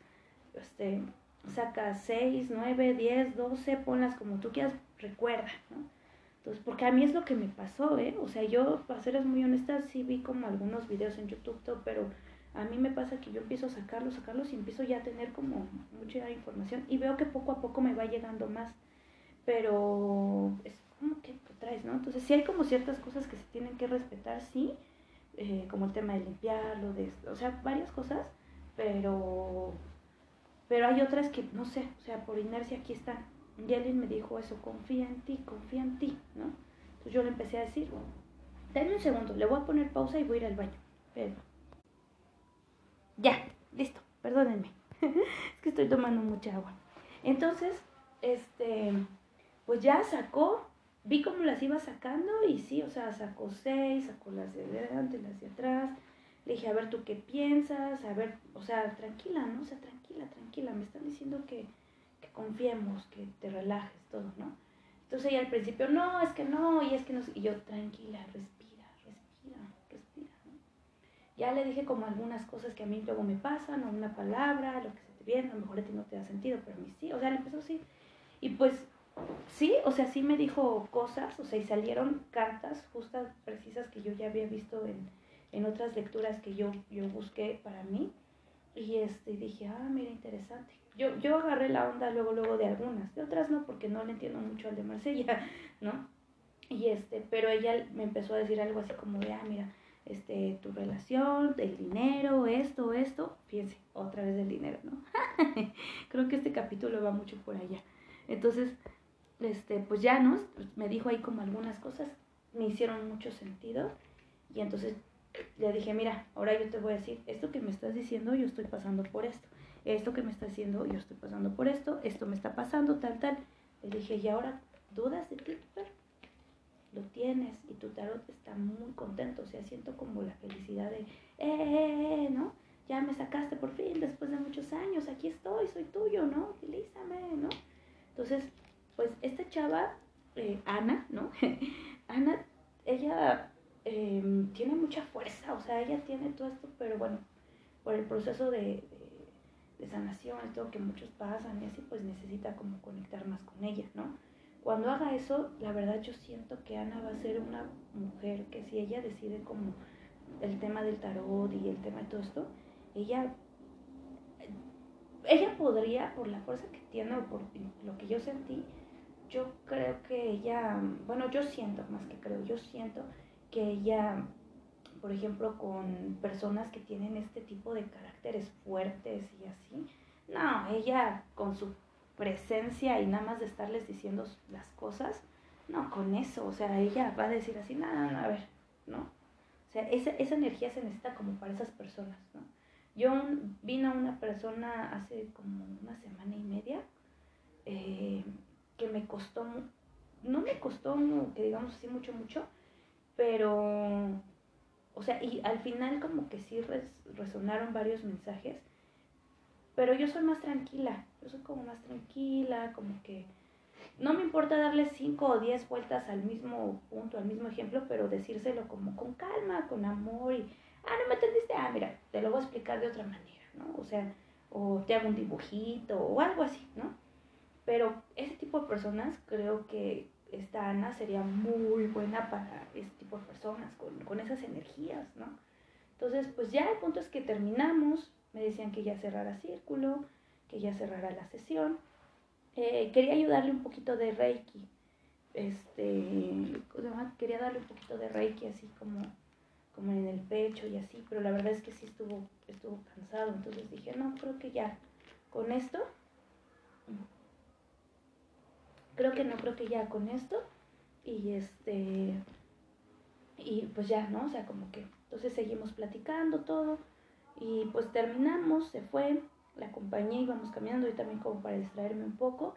este, saca 6, 9, 10, 12, ponlas como tú quieras, recuerda, ¿no? Entonces, porque a mí es lo que me pasó, ¿eh? O sea, yo, para serles muy honesta, sí vi como algunos videos en YouTube, todo, pero a mí me pasa que yo empiezo a sacarlos, sacarlos y empiezo ya a tener como mucha información y veo que poco a poco me va llegando más, pero es como que traes, ¿no? Entonces, sí hay como ciertas cosas que se tienen que respetar, sí, eh, como el tema de limpiarlo, de, o sea, varias cosas, pero, pero hay otras que no sé, o sea, por inercia aquí están. Y me dijo eso, confía en ti, confía en ti, ¿no? Entonces yo le empecé a decir, dame un segundo, le voy a poner pausa y voy a ir al baño. Pero... Ya, listo, perdónenme. es que estoy tomando mucha agua. Entonces, este, pues ya sacó vi cómo las iba sacando y sí, o sea, sacó seis, sacó las de adelante, las de atrás. Le dije, a ver, ¿tú qué piensas? A ver, o sea, tranquila, ¿no? O sea, tranquila, tranquila. Me están diciendo que, confiemos, que te relajes, todo, ¿no? Entonces ella al principio, no, es que no, y es que no, y yo, tranquila, respira, respira, respira, ¿no? Ya le dije como algunas cosas que a mí luego me pasan, o una palabra, lo que se te viene, a lo mejor a ti no te da sentido, pero a mí sí, o sea, le empezó así. Y pues sí, o sea, sí me dijo cosas, o sea, y salieron cartas justas, precisas que yo ya había visto en, en otras lecturas que yo, yo busqué para mí. Y este, dije, ah, mira, interesante. Yo, yo agarré la onda luego, luego de algunas, de otras no, porque no le entiendo mucho al de Marsella, ¿no? Y este, pero ella me empezó a decir algo así como de, ah, mira, este, tu relación, el dinero, esto, esto, fíjense, otra vez del dinero, ¿no? Creo que este capítulo va mucho por allá. Entonces, este, pues ya, ¿no? Pues me dijo ahí como algunas cosas, me hicieron mucho sentido. Y entonces le dije, mira, ahora yo te voy a decir, esto que me estás diciendo, yo estoy pasando por esto. Esto que me estás diciendo, yo estoy pasando por esto. Esto me está pasando, tal, tal. Le dije, y ahora, ¿dudas de ti, Lo tienes y tu tarot está muy contento. O sea, siento como la felicidad de, eh, eh, eh, ¿no? Ya me sacaste por fin, después de muchos años, aquí estoy, soy tuyo, ¿no? Utilízame, ¿no? Entonces, pues esta chava, eh, Ana, ¿no? Ana, ella em, tiene mucha fuerza, o sea, ella tiene todo esto, pero bueno, por el proceso de, de, sanación, todo que muchos pasan y así, pues necesita como conectar más con ella, ¿no? Cuando haga eso, la verdad yo siento que Ana va a ser una mujer que si ella decide como el tema del tarot y el tema de todo esto, ella ella podría, por la fuerza que tiene o por lo que yo sentí, yo creo que ella, bueno, yo siento, más que creo, yo siento que ella, por ejemplo, con personas que tienen este tipo de caracteres fuertes y así, no, ella con su presencia y nada más de estarles diciendo las cosas, no, con eso, o sea, ella va a decir así, nada, no, a ver, ¿no? O sea, esa, esa energía se necesita como para esas personas, ¿no? Yo vino una persona hace como una semana y media eh, que me costó, no me costó, que digamos así, mucho, mucho, pero, o sea, y al final como que sí resonaron varios mensajes, pero yo soy más tranquila, yo soy como más tranquila, como que no me importa darle cinco o diez vueltas al mismo punto, al mismo ejemplo, pero decírselo como con calma, con amor y ah, no me entendiste, ah, mira, te lo voy a explicar de otra manera, ¿no? O sea, o te hago un dibujito o algo así, ¿no? Pero ese tipo de personas creo que esta Ana sería muy buena para ese tipo de personas, con, con esas energías, ¿no? Entonces, pues ya el punto es que terminamos, me decían que ya cerrara círculo, que ya cerrara la sesión. Eh, quería ayudarle un poquito de Reiki, este, quería darle un poquito de Reiki así como como en el pecho y así, pero la verdad es que sí estuvo, estuvo cansado, entonces dije, no, creo que ya, con esto, creo que no, creo que ya con esto, y este, y pues ya, ¿no? O sea, como que, entonces seguimos platicando todo, y pues terminamos, se fue, la acompañé, íbamos caminando y también como para distraerme un poco,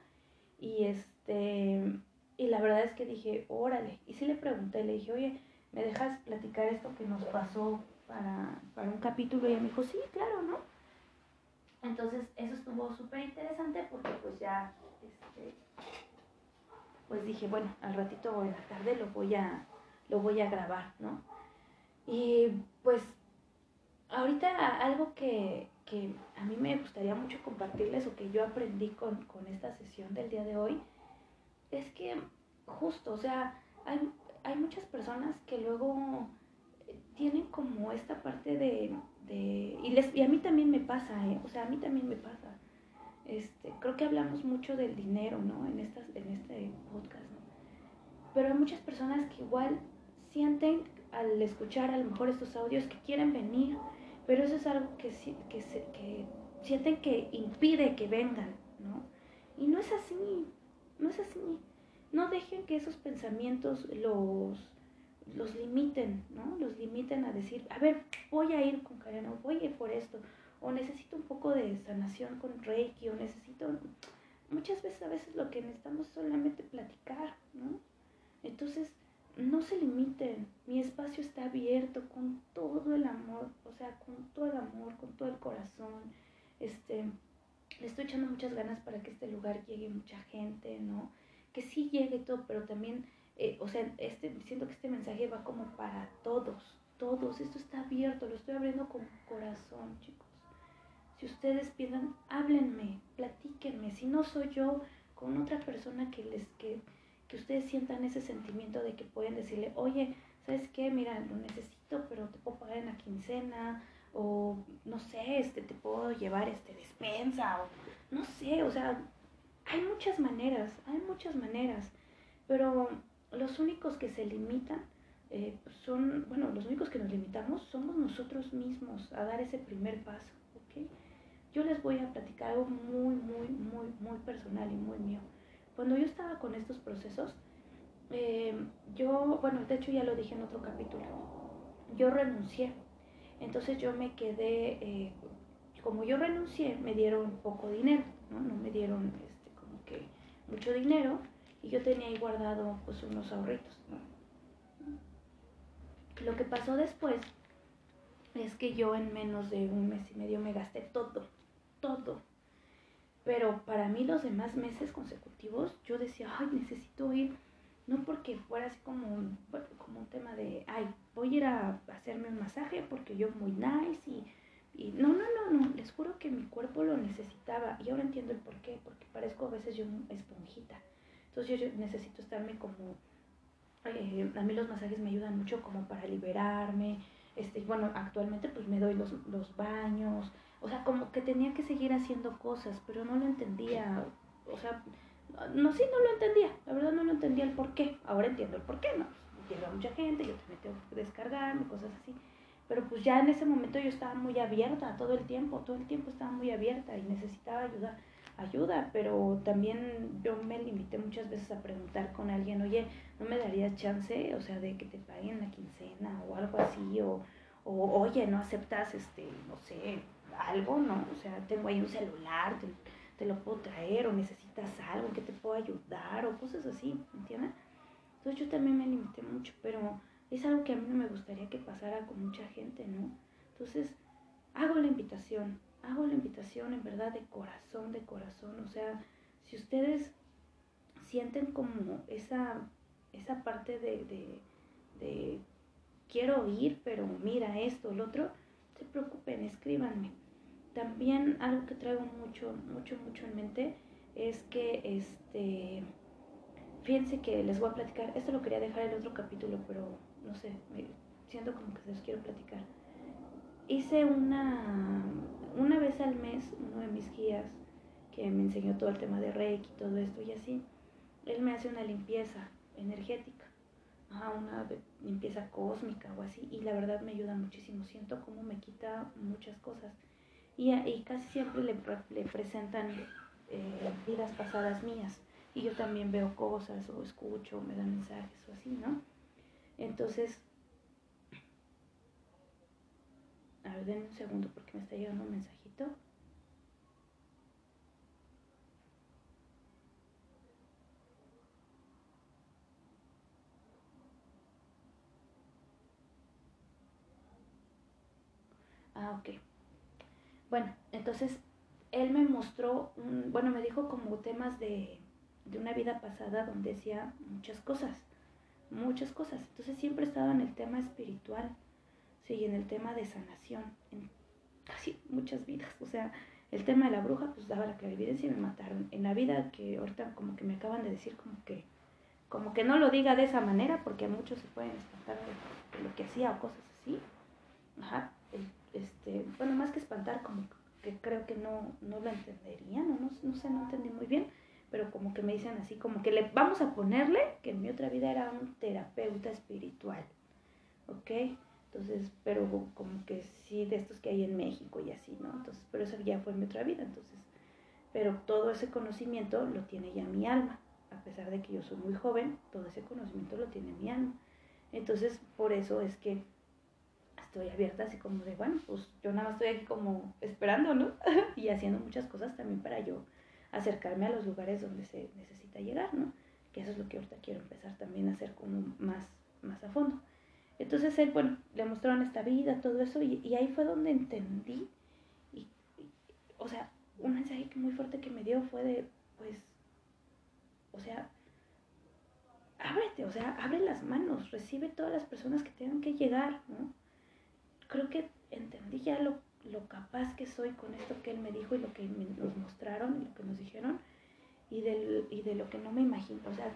y este, y la verdad es que dije, órale, y sí le pregunté, le dije, oye, ¿me dejas platicar esto que nos pasó para, un capítulo? Y ella me dijo, sí, claro, ¿no? Entonces, eso estuvo súper interesante porque pues ya, este, pues dije, bueno, al ratito en la tarde lo voy a, lo voy a grabar, ¿no? Y pues, ahorita algo que, que a mí me gustaría mucho compartirles o que yo aprendí con, con esta sesión del día de hoy, es que justo, o sea, hay, hay muchas personas que luego tienen como esta parte de, y, les, y a mí también me pasa, ¿eh? o sea, a mí también me pasa. Este, creo que hablamos mucho del dinero, ¿no? En, estas, en este podcast. Pero hay muchas personas que igual sienten al escuchar a lo mejor estos audios que quieren venir, pero eso es algo que, que, que sienten que impide que vengan, ¿no? Y no es así, no es así no dejen que esos pensamientos los, los limiten, ¿no? Los limiten a decir, a ver, voy a ir con Karen, voy a ir por esto, o necesito un poco de sanación con Reiki, o necesito... Muchas veces, a veces lo que necesitamos es solamente platicar, ¿no? Entonces, no se limiten, mi espacio está abierto con todo el amor, o sea, con todo el amor, con todo el corazón, este, le estoy echando muchas ganas para que este lugar llegue mucha gente, ¿no? Que sí llegue todo, pero también, eh, o sea, este, siento que este mensaje va como para todos, todos. Esto está abierto, lo estoy abriendo con corazón, chicos. Si ustedes piensan, háblenme, platíquenme. Si no soy yo, con otra persona que les, que, que ustedes sientan ese sentimiento de que pueden decirle, oye, ¿sabes qué? Mira, lo necesito, pero te puedo pagar en la quincena, o no sé, este, te puedo llevar este despensa, o no sé, o sea, hay muchas maneras, hay muchas maneras, pero los únicos que se limitan eh, son, bueno, los únicos que nos limitamos somos nosotros mismos a dar ese primer paso, ¿ok? Yo les voy a platicar algo muy, muy, muy, muy personal y muy mío. Cuando yo estaba con estos procesos, eh, yo, bueno, de hecho ya lo dije en otro capítulo, yo renuncié. Entonces yo me quedé, eh, como yo renuncié, me dieron poco dinero, ¿no? No me dieron este, como que mucho dinero y yo tenía ahí guardado pues unos ahorritos. Lo que pasó después es que yo en menos de un mes y medio me gasté todo, todo. Pero para mí los demás meses consecutivos yo decía, ay, necesito ir no porque fuera así como un, como un tema de, ay, voy a ir a hacerme un masaje porque yo muy nice y, y no, no, no, no, les juro que mi cuerpo lo necesitaba y ahora entiendo el por qué, porque parezco a veces yo esponjita. Entonces yo, necesito estarme como, eh, a mí los masajes me ayudan mucho como para liberarme, este, bueno, actualmente pues me doy los, los baños, o sea, como que tenía que seguir haciendo cosas, pero no lo entendía, o sea, no, sí, no lo entendía, la verdad no lo entendía el por qué. Ahora entiendo el por qué, ¿no? Llega mucha gente, yo también tengo que descargarme, cosas así. Pero pues ya en ese momento yo estaba muy abierta todo el tiempo, todo el tiempo estaba muy abierta y necesitaba ayuda, ayuda, pero también yo me limité muchas veces a preguntar con alguien, oye, ¿no me darías chance, o sea, de que te paguen la quincena o algo así? O, o oye, ¿no aceptas, este, no sé, algo, no? O sea, tengo ahí un celular, te lo puedo traer o necesitas algo que te pueda ayudar o cosas así, ¿entiendes? Entonces yo también me limité mucho, pero es algo que a mí no me gustaría que pasara con mucha gente, ¿no? Entonces hago la invitación, hago la invitación en verdad de corazón, de corazón, o sea, si ustedes sienten como esa, esa parte de, de, de quiero ir, pero mira esto, el otro, se preocupen, escríbanme también algo que traigo mucho, mucho, mucho en mente es que, este, fíjense que les voy a platicar, esto lo quería dejar en el otro capítulo, pero no sé, siento como que se los quiero platicar. Hice una, una vez al mes, uno de mis guías, que me enseñó todo el tema de Reiki y todo esto y así, él me hace una limpieza energética, una limpieza cósmica o así, y la verdad me ayuda muchísimo, siento como me quita muchas cosas y, casi siempre le, le presentan eh, vidas pasadas mías y yo también veo cosas o escucho, me dan mensajes o así, ¿no? Entonces, a ver, denme un segundo porque me está llegando un mensajito. Ah, ok. Bueno, entonces él me mostró, bueno, me dijo como temas de, de una vida pasada donde decía muchas cosas, muchas cosas. Entonces siempre estaba en el tema espiritual, sí, en el tema de sanación, en casi muchas vidas. O sea, el tema de la bruja, pues daba la clarividencia y me mataron. En la vida que ahorita como que me acaban de decir como que, como que no lo diga de esa manera, porque a muchos se pueden espantar de lo que hacía o cosas así. Ajá este, bueno, más que espantar, como que creo que no, no lo entenderían, no, no sé, no entendí muy bien, pero como que me dicen así, como que le vamos a ponerle que en mi otra vida era un terapeuta espiritual, ¿ok? Entonces, pero como que sí, de estos que hay en México y así, ¿no? Entonces, pero eso ya fue en mi otra vida, entonces, pero todo ese conocimiento lo tiene ya mi alma, a pesar de que yo soy muy joven, todo ese conocimiento lo tiene mi alma. Entonces, por eso es que estoy abierta así como de, bueno, pues yo nada más estoy aquí como esperando, ¿no? y haciendo muchas cosas también para yo acercarme a los lugares donde se necesita llegar, ¿no? Que eso es lo que ahorita quiero empezar también a hacer como más, más a fondo. Entonces él, bueno, le mostraron esta vida, todo eso, y, ahí fue donde entendí, y, o sea, un mensaje muy fuerte que me dio fue de, pues, o sea, ábrete, o sea, abre las manos, recibe todas las personas que tengan que llegar, ¿no? Creo que entendí ya lo, lo capaz que soy con esto que él me dijo y lo que nos mostraron y lo que nos dijeron y, del, y de lo que no me imagino, o sea,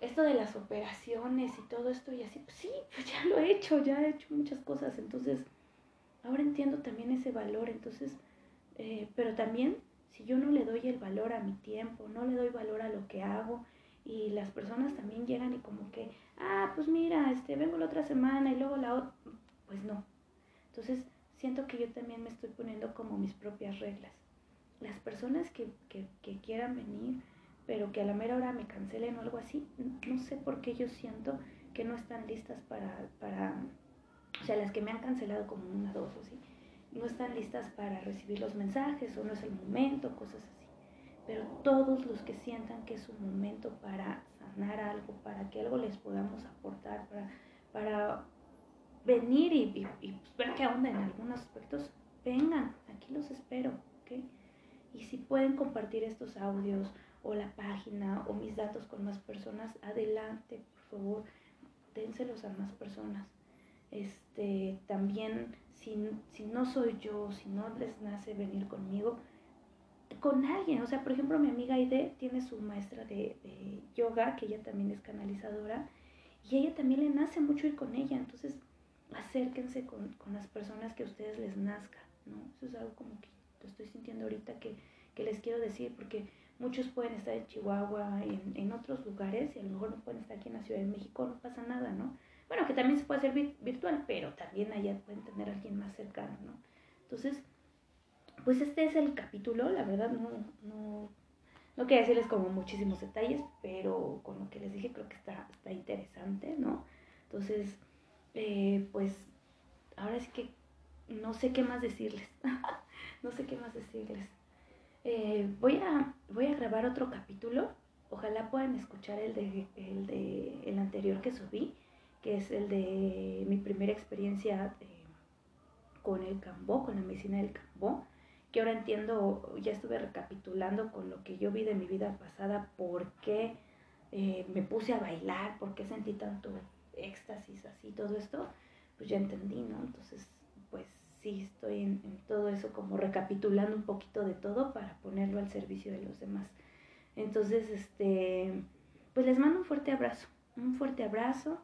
esto de las operaciones y todo esto y así, pues sí, pues ya lo he hecho, ya he hecho muchas cosas, entonces ahora entiendo también ese valor, entonces, eh, pero también si yo no le doy el valor a mi tiempo, no le doy valor a lo que hago y las personas también llegan y como que, ah, pues mira, este, vengo la otra semana y luego la otra, pues no. Entonces siento que yo también me estoy poniendo como mis propias reglas. Las personas que, que, quieran venir, pero que a la mera hora me cancelen o algo así, no sé por qué yo siento que no están listas para, para, o sea, las que me han cancelado como una, dos o así, no están listas para recibir los mensajes o no es el momento, cosas así. Pero todos los que sientan que es un momento para sanar algo, para que algo les podamos aportar, para, para venir y, y, ver qué onda en algunos aspectos, vengan, aquí los espero, ¿ok? Y si pueden compartir estos audios o la página o mis datos con más personas, adelante, por favor, dénselos a más personas. Este, también, si, si no soy yo, si no les nace venir conmigo, con alguien. O sea, por ejemplo, mi amiga Aide tiene su maestra de, de, yoga, que ella también es canalizadora, y ella también le nace mucho ir con ella. Entonces, acérquense con, con las personas que a ustedes les nazca, ¿no? Eso es algo como que lo estoy sintiendo ahorita que, que les quiero decir, porque Muchos pueden estar en Chihuahua, en, en, otros lugares, y a lo mejor no pueden estar aquí en la Ciudad de México, no pasa nada, ¿no? Bueno, que también se puede hacer virtual, pero también allá pueden tener a alguien más cercano, ¿no? Entonces, pues este es el capítulo, la verdad no, no, no quería decirles como muchísimos detalles, pero con lo que les dije creo que está, está interesante, ¿no? Entonces, eh, pues ahora sí que no sé qué más decirles, no sé qué más decirles. Eh, voy, a, voy a grabar otro capítulo. Ojalá puedan escuchar el de, el de el anterior que subí, que es el de mi primera experiencia eh, con el cambó, con la medicina del cambó, que ahora entiendo, ya estuve recapitulando con lo que yo vi de mi vida pasada, por qué me puse a bailar, por qué sentí tanto éxtasis así, todo esto, pues ya entendí, ¿no? Entonces, pues sí estoy en, todo eso como recapitulando un poquito de todo para ponerlo al servicio de los demás. Entonces, este, pues les mando un fuerte abrazo, un fuerte abrazo.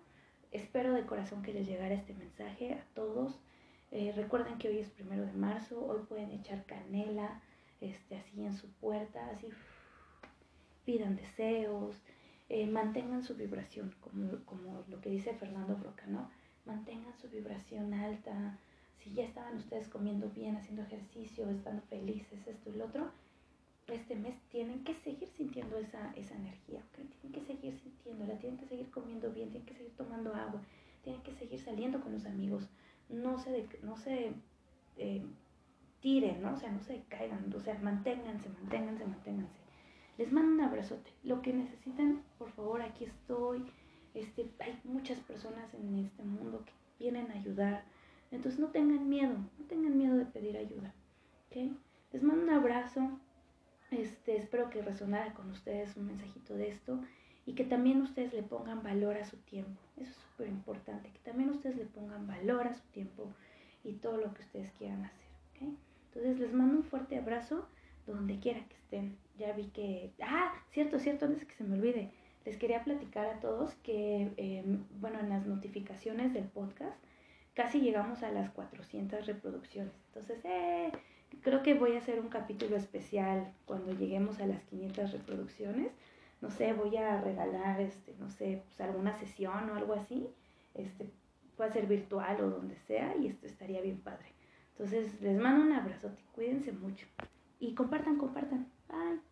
Espero de corazón que les llegara este mensaje a todos. Eh, recuerden que hoy es primero de marzo, hoy pueden echar canela, este, así en su puerta, así pidan deseos, eh, mantengan su vibración, como, como lo que dice Fernando Broca, ¿no? Mantengan su vibración alta, si ya estaban ustedes comiendo bien, haciendo ejercicio, estando felices, esto y lo otro, este mes tienen que seguir sintiendo esa, esa energía, Tienen que seguir sintiéndola, tienen que seguir comiendo bien, tienen que seguir tomando agua, tienen que seguir saliendo con los amigos, no se, no se eh, tiren, ¿no? O sea, no se caigan, o sea, manténganse, manténganse, manténganse. Les mando un abrazote. Lo que necesiten, por favor, aquí estoy. Este, hay muchas personas en este mundo que vienen a ayudar entonces no tengan miedo, no tengan miedo de pedir ayuda. ¿okay? Les mando un abrazo. Este, espero que resonara con ustedes un mensajito de esto y que también ustedes le pongan valor a su tiempo. Eso es súper importante, que también ustedes le pongan valor a su tiempo y todo lo que ustedes quieran hacer. ¿okay? Entonces les mando un fuerte abrazo donde quiera que estén. Ya vi que... Ah, cierto, cierto, antes que se me olvide. Les quería platicar a todos que, em, bueno, en las notificaciones del podcast casi llegamos a las 400 reproducciones. Entonces, eh, creo que voy a hacer un capítulo especial cuando lleguemos a las 500 reproducciones. No sé, voy a regalar, este, no sé, pues alguna sesión o algo así. Este, puede ser virtual o donde sea y esto estaría bien padre. Entonces, les mando un abrazote, cuídense mucho y compartan, compartan. Bye.